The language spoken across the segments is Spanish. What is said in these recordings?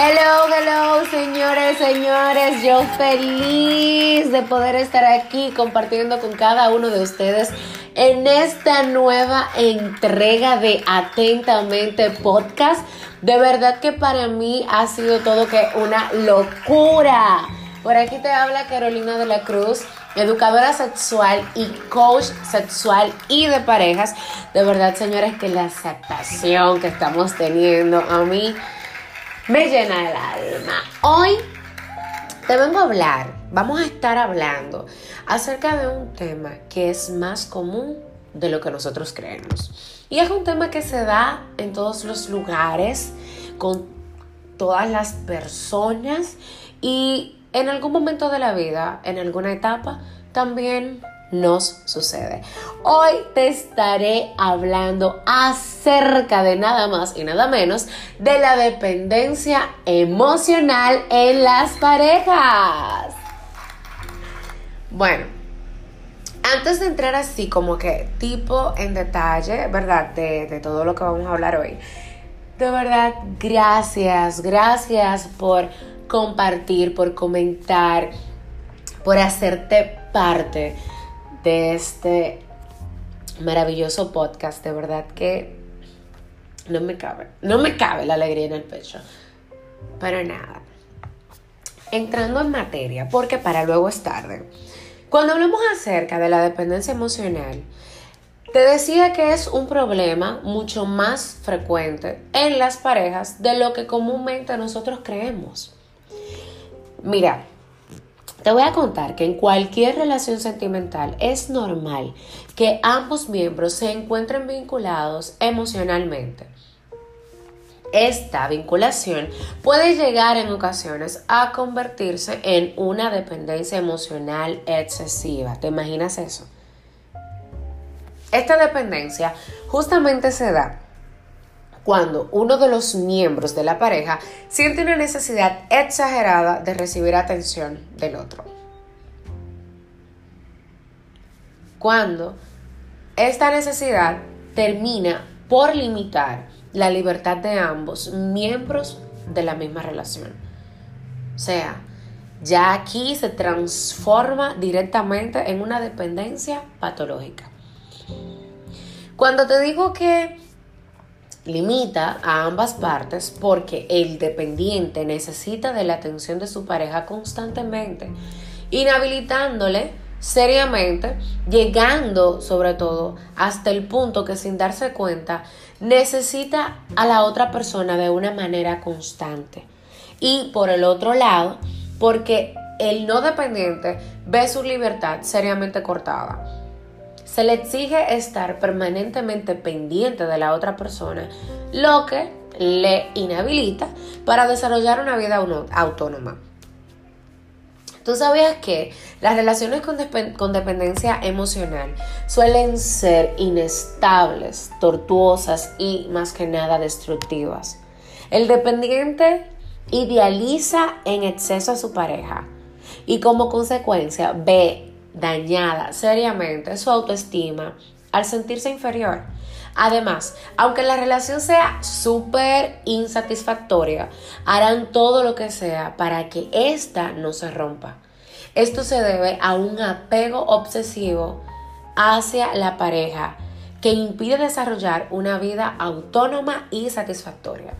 Hello, hello, señores, señores. Yo feliz de poder estar aquí compartiendo con cada uno de ustedes en esta nueva entrega de Atentamente Podcast. De verdad que para mí ha sido todo que una locura. Por aquí te habla Carolina de la Cruz, educadora sexual y coach sexual y de parejas. De verdad, señores, que la aceptación que estamos teniendo a mí me llena el alma. Hoy te vengo a hablar, vamos a estar hablando acerca de un tema que es más común de lo que nosotros creemos. Y es un tema que se da en todos los lugares, con todas las personas y en algún momento de la vida, en alguna etapa, también nos sucede. Hoy te estaré hablando acerca de nada más y nada menos de la dependencia emocional en las parejas. Bueno, antes de entrar así como que tipo en detalle, ¿verdad? De, de todo lo que vamos a hablar hoy. De verdad, gracias, gracias por compartir, por comentar, por hacerte parte de este maravilloso podcast. De verdad que no me cabe, no me cabe la alegría en el pecho. Pero nada. Entrando en materia, porque para luego es tarde. Cuando hablamos acerca de la dependencia emocional, te decía que es un problema mucho más frecuente en las parejas de lo que comúnmente nosotros creemos. Mira, te voy a contar que en cualquier relación sentimental es normal que ambos miembros se encuentren vinculados emocionalmente. Esta vinculación puede llegar en ocasiones a convertirse en una dependencia emocional excesiva. ¿Te imaginas eso? Esta dependencia justamente se da cuando uno de los miembros de la pareja siente una necesidad exagerada de recibir atención del otro. Cuando esta necesidad termina por limitar la libertad de ambos miembros de la misma relación. O sea, ya aquí se transforma directamente en una dependencia patológica. Cuando te digo que limita a ambas partes porque el dependiente necesita de la atención de su pareja constantemente, inhabilitándole seriamente, llegando sobre todo hasta el punto que sin darse cuenta necesita a la otra persona de una manera constante. Y por el otro lado, porque el no dependiente ve su libertad seriamente cortada se le exige estar permanentemente pendiente de la otra persona, lo que le inhabilita para desarrollar una vida autónoma. ¿Tú sabías que las relaciones con, dependencia emocional suelen ser inestables, tortuosas y más que nada destructivas? El dependiente idealiza en exceso a su pareja y como consecuencia ve dañada seriamente su autoestima al sentirse inferior. Además, aunque la relación sea súper insatisfactoria, harán todo lo que sea para que ésta no se rompa. Esto se debe a un apego obsesivo hacia la pareja que impide desarrollar una vida autónoma y satisfactoria.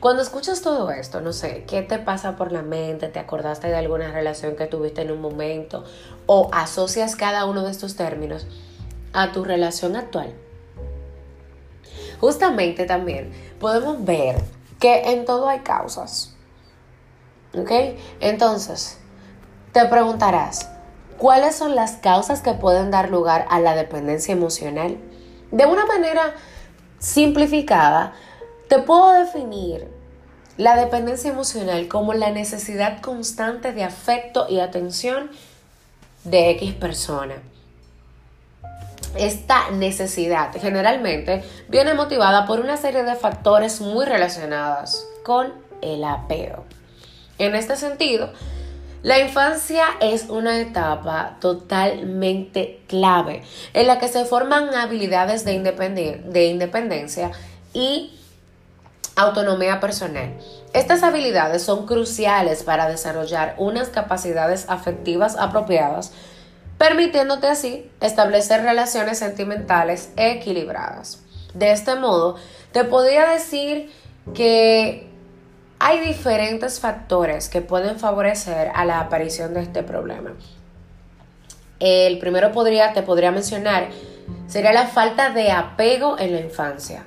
Cuando escuchas todo esto, no sé, ¿qué te pasa por la mente? ¿Te acordaste de alguna relación que tuviste en un momento? ¿O asocias cada uno de estos términos a tu relación actual? Justamente también podemos ver que en todo hay causas. ¿Ok? Entonces, te preguntarás, ¿cuáles son las causas que pueden dar lugar a la dependencia emocional? De una manera simplificada, te puedo definir la dependencia emocional como la necesidad constante de afecto y atención de X persona. Esta necesidad generalmente viene motivada por una serie de factores muy relacionados con el apego. En este sentido, la infancia es una etapa totalmente clave en la que se forman habilidades de, de independencia y Autonomía personal. Estas habilidades son cruciales para desarrollar unas capacidades afectivas apropiadas, permitiéndote así establecer relaciones sentimentales equilibradas. De este modo, te podría decir que hay diferentes factores que pueden favorecer a la aparición de este problema. El primero podría, te podría mencionar sería la falta de apego en la infancia.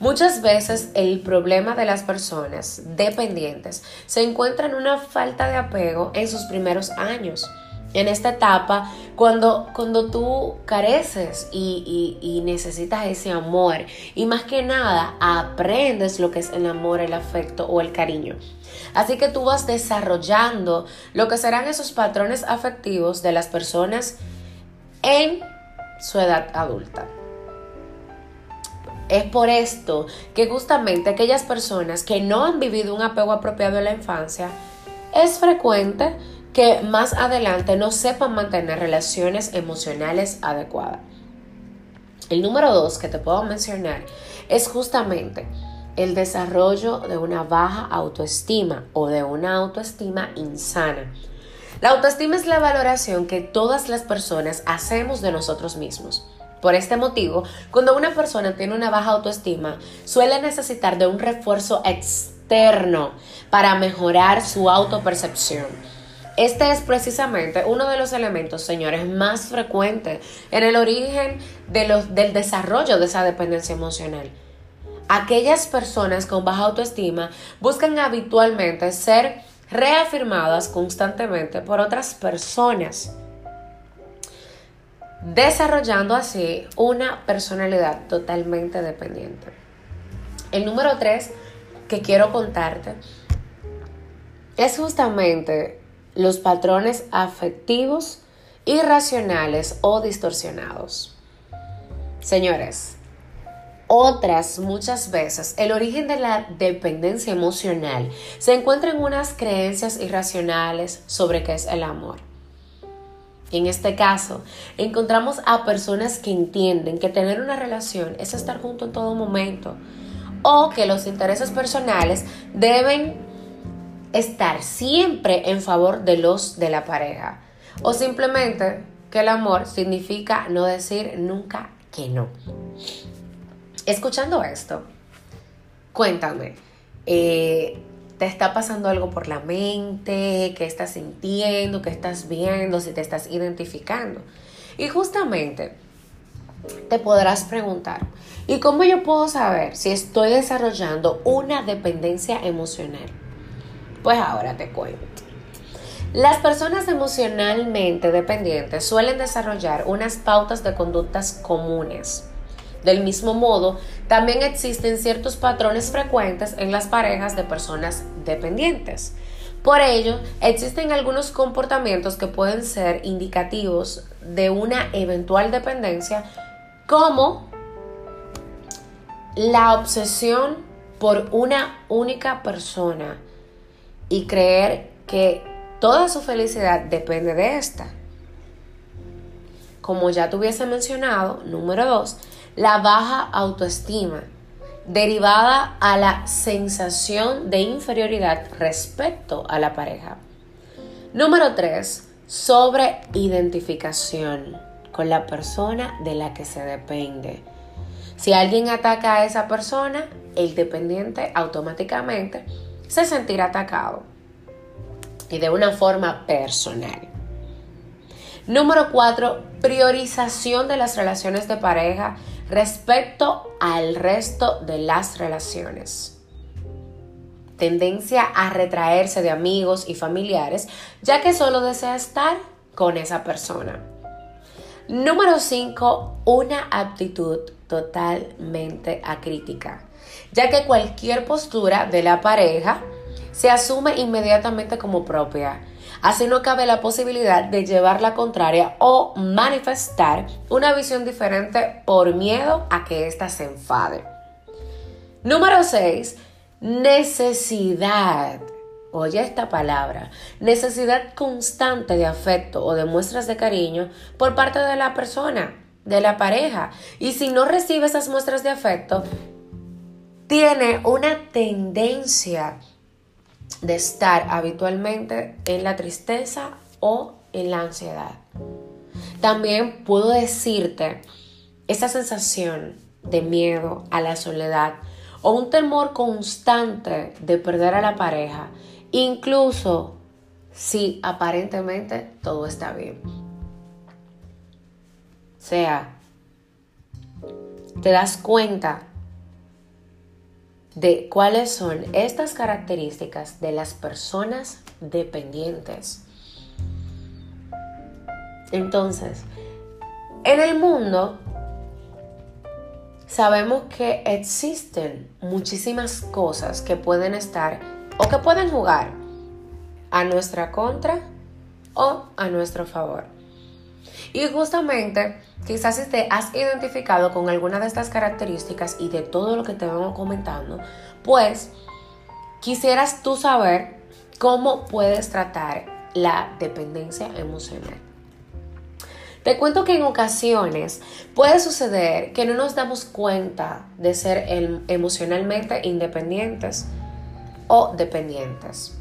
Muchas veces el problema de las personas dependientes se encuentra en una falta de apego en sus primeros años. En esta etapa, cuando, cuando tú careces y, y necesitas ese amor y más que nada aprendes lo que es el amor, el afecto o el cariño. Así que tú vas desarrollando lo que serán esos patrones afectivos de las personas en su edad adulta. Es por esto que justamente aquellas personas que no han vivido un apego apropiado en la infancia, es frecuente que más adelante no sepan mantener relaciones emocionales adecuadas. El número dos que te puedo mencionar es justamente el desarrollo de una baja autoestima o de una autoestima insana. La autoestima es la valoración que todas las personas hacemos de nosotros mismos. Por este motivo, cuando una persona tiene una baja autoestima, suele necesitar de un refuerzo externo para mejorar su autopercepción. Este es precisamente uno de los elementos, señores, más frecuentes en el origen del desarrollo de esa dependencia emocional. Aquellas personas con baja autoestima buscan habitualmente ser reafirmadas constantemente por otras personas, desarrollando así una personalidad totalmente dependiente. El número tres que quiero contarte es justamente los patrones afectivos irracionales o distorsionados. Señores, otras muchas veces el origen de la dependencia emocional se encuentra en unas creencias irracionales sobre qué es el amor. En este caso, encontramos a personas que entienden que tener una relación es estar junto en todo momento o que los intereses personales deben estar siempre en favor de los de la pareja o simplemente que el amor significa no decir nunca que no. Escuchando esto, cuéntame, eh, ¿te está pasando algo por la mente? ¿Qué estás sintiendo? ¿Qué estás viendo? Si te estás identificando. Y justamente te podrás preguntar, ¿y cómo yo puedo saber si estoy desarrollando una dependencia emocional? Pues ahora te cuento. Las personas emocionalmente dependientes suelen desarrollar unas pautas de conductas comunes del mismo modo, también existen ciertos patrones frecuentes en las parejas de personas dependientes. Por ello, existen algunos comportamientos que pueden ser indicativos de una eventual dependencia, como la obsesión por una única persona y creer que toda su felicidad depende de esta. Como ya tuviese mencionado, número dos, la baja autoestima, derivada a la sensación de inferioridad respecto a la pareja. Número 3. Sobreidentificación con la persona de la que se depende. Si alguien ataca a esa persona, el dependiente automáticamente se sentirá atacado y de una forma personal. Número 4. Priorización de las relaciones de pareja respecto al resto de las relaciones. Tendencia a retraerse de amigos y familiares, ya que solo desea estar con esa persona. Número 5. Una actitud totalmente acrítica, ya que cualquier postura de la pareja se asume inmediatamente como propia Así no cabe la posibilidad de llevar la contraria o manifestar una visión diferente por miedo a que ésta se enfade. Número 6. Necesidad. Oye esta palabra. Necesidad constante de afecto o de muestras de cariño por parte de la persona, de la pareja. Y si no recibe esas muestras de afecto, tiene una tendencia de estar habitualmente en la tristeza o en la ansiedad. También puedo decirte esa sensación de miedo a la soledad o un temor constante de perder a la pareja, incluso si aparentemente todo está bien. O sea, te das cuenta de cuáles son estas características de las personas dependientes. Entonces, en el mundo sabemos que existen muchísimas cosas que pueden estar o que pueden jugar a nuestra contra o a nuestro favor. Y justamente, quizás si te has identificado con alguna de estas características y de todo lo que te vamos comentando, pues quisieras tú saber cómo puedes tratar la dependencia emocional. Te cuento que en ocasiones puede suceder que no nos damos cuenta de ser emocionalmente independientes o dependientes.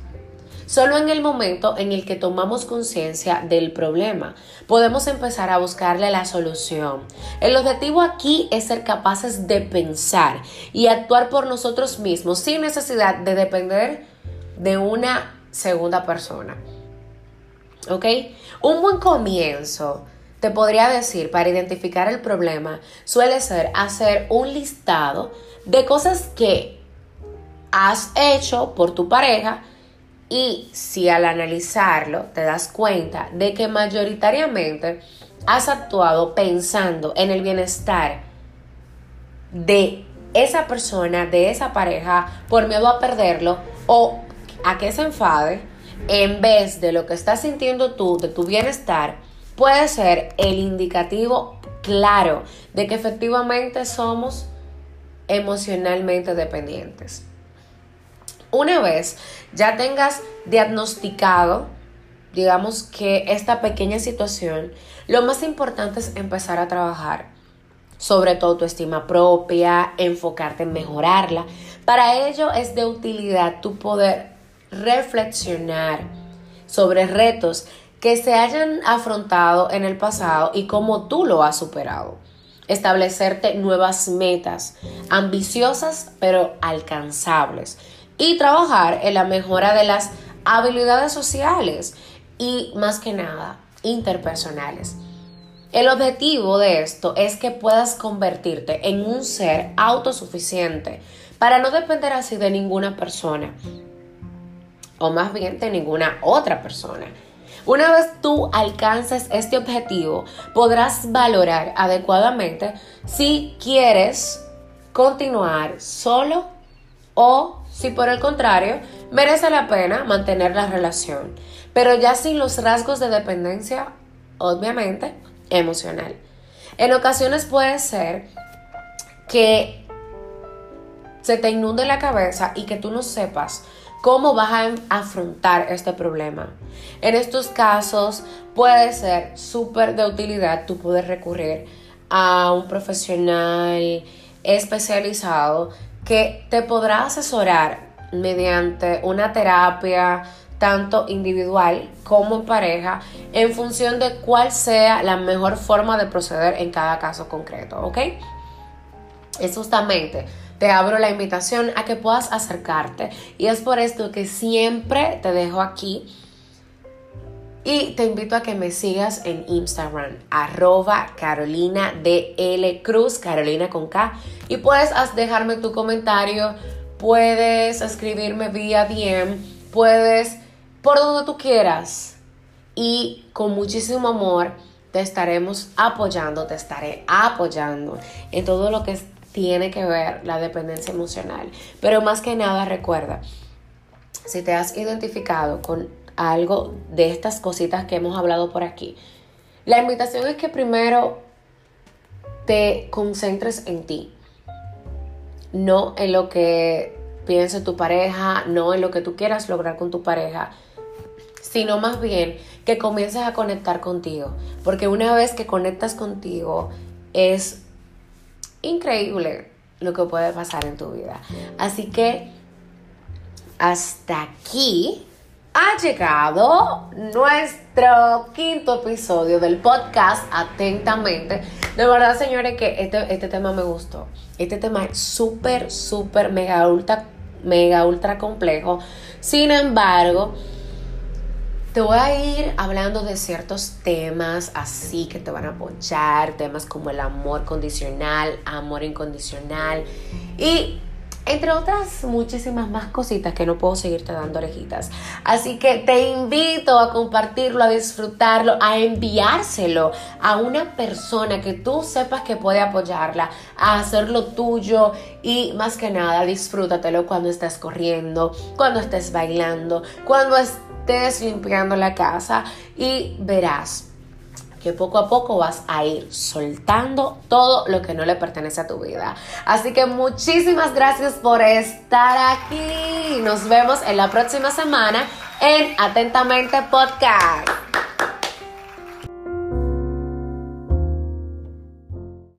Solo en el momento en el que tomamos conciencia del problema, podemos empezar a buscarle la solución. El objetivo aquí es ser capaces de pensar y actuar por nosotros mismos sin necesidad de depender de una segunda persona. ¿Ok? Un buen comienzo te podría decir para identificar el problema suele ser hacer un listado de cosas que has hecho por tu pareja y si al analizarlo te das cuenta de que mayoritariamente has actuado pensando en el bienestar de esa persona, de esa pareja, por miedo a perderlo o a que se enfade, en vez de lo que estás sintiendo tú, de tu bienestar, puede ser el indicativo claro de que efectivamente somos emocionalmente dependientes. Una vez ya tengas diagnosticado, digamos que esta pequeña situación, lo más importante es empezar a trabajar sobre todo tu estima propia, enfocarte en mejorarla. Para ello es de utilidad tu poder reflexionar sobre retos que se hayan afrontado en el pasado y cómo tú lo has superado. Establecerte nuevas metas, ambiciosas pero alcanzables y trabajar en la mejora de las habilidades sociales y más que nada interpersonales. El objetivo de esto es que puedas convertirte en un ser autosuficiente para no depender así de ninguna persona o más bien de ninguna otra persona. Una vez tú alcances este objetivo, podrás valorar adecuadamente si quieres continuar solo o si por el contrario merece la pena mantener la relación, pero ya sin los rasgos de dependencia, obviamente, emocional. En ocasiones puede ser que se te inunde la cabeza y que tú no sepas cómo vas a afrontar este problema. En estos casos puede ser súper de utilidad tú poder recurrir a un profesional especializado que te podrá asesorar mediante una terapia tanto individual como en pareja en función de cuál sea la mejor forma de proceder en cada caso concreto, ¿ok? Es justamente, te abro la invitación a que puedas acercarte y es por esto que siempre te dejo aquí y te invito a que me sigas en Instagram, arroba Carolina Cruz, Carolina con K. Y puedes dejarme tu comentario, puedes escribirme vía DM, puedes por donde tú quieras. Y con muchísimo amor te estaremos apoyando, te estaré apoyando en todo lo que tiene que ver la dependencia emocional. Pero más que nada recuerda, si te has identificado con algo de estas cositas que hemos hablado por aquí. La invitación es que primero te concentres en ti, no en lo que piense tu pareja, no en lo que tú quieras lograr con tu pareja, sino más bien que comiences a conectar contigo, porque una vez que conectas contigo es increíble lo que puede pasar en tu vida. Así que hasta aquí ha llegado nuestro quinto episodio del podcast Atentamente. De verdad, señores, que este, este tema me gustó. Este tema es súper, súper, mega, ultra, mega, ultra complejo. Sin embargo, te voy a ir hablando de ciertos temas así que te van a apoyar, temas como el amor condicional, amor incondicional y entre otras muchísimas más cositas que no puedo seguirte dando orejitas. Así que te invito a compartirlo, a disfrutarlo, a enviárselo a una persona que tú sepas que puede apoyarla, a hacerlo tuyo y más que nada disfrútatelo cuando estés corriendo, cuando estés bailando, cuando estés limpiando la casa y verás que poco a poco vas a ir soltando todo lo que no le pertenece a tu vida. Así que muchísimas gracias por estar aquí. Nos vemos en la próxima semana en Atentamente Podcast.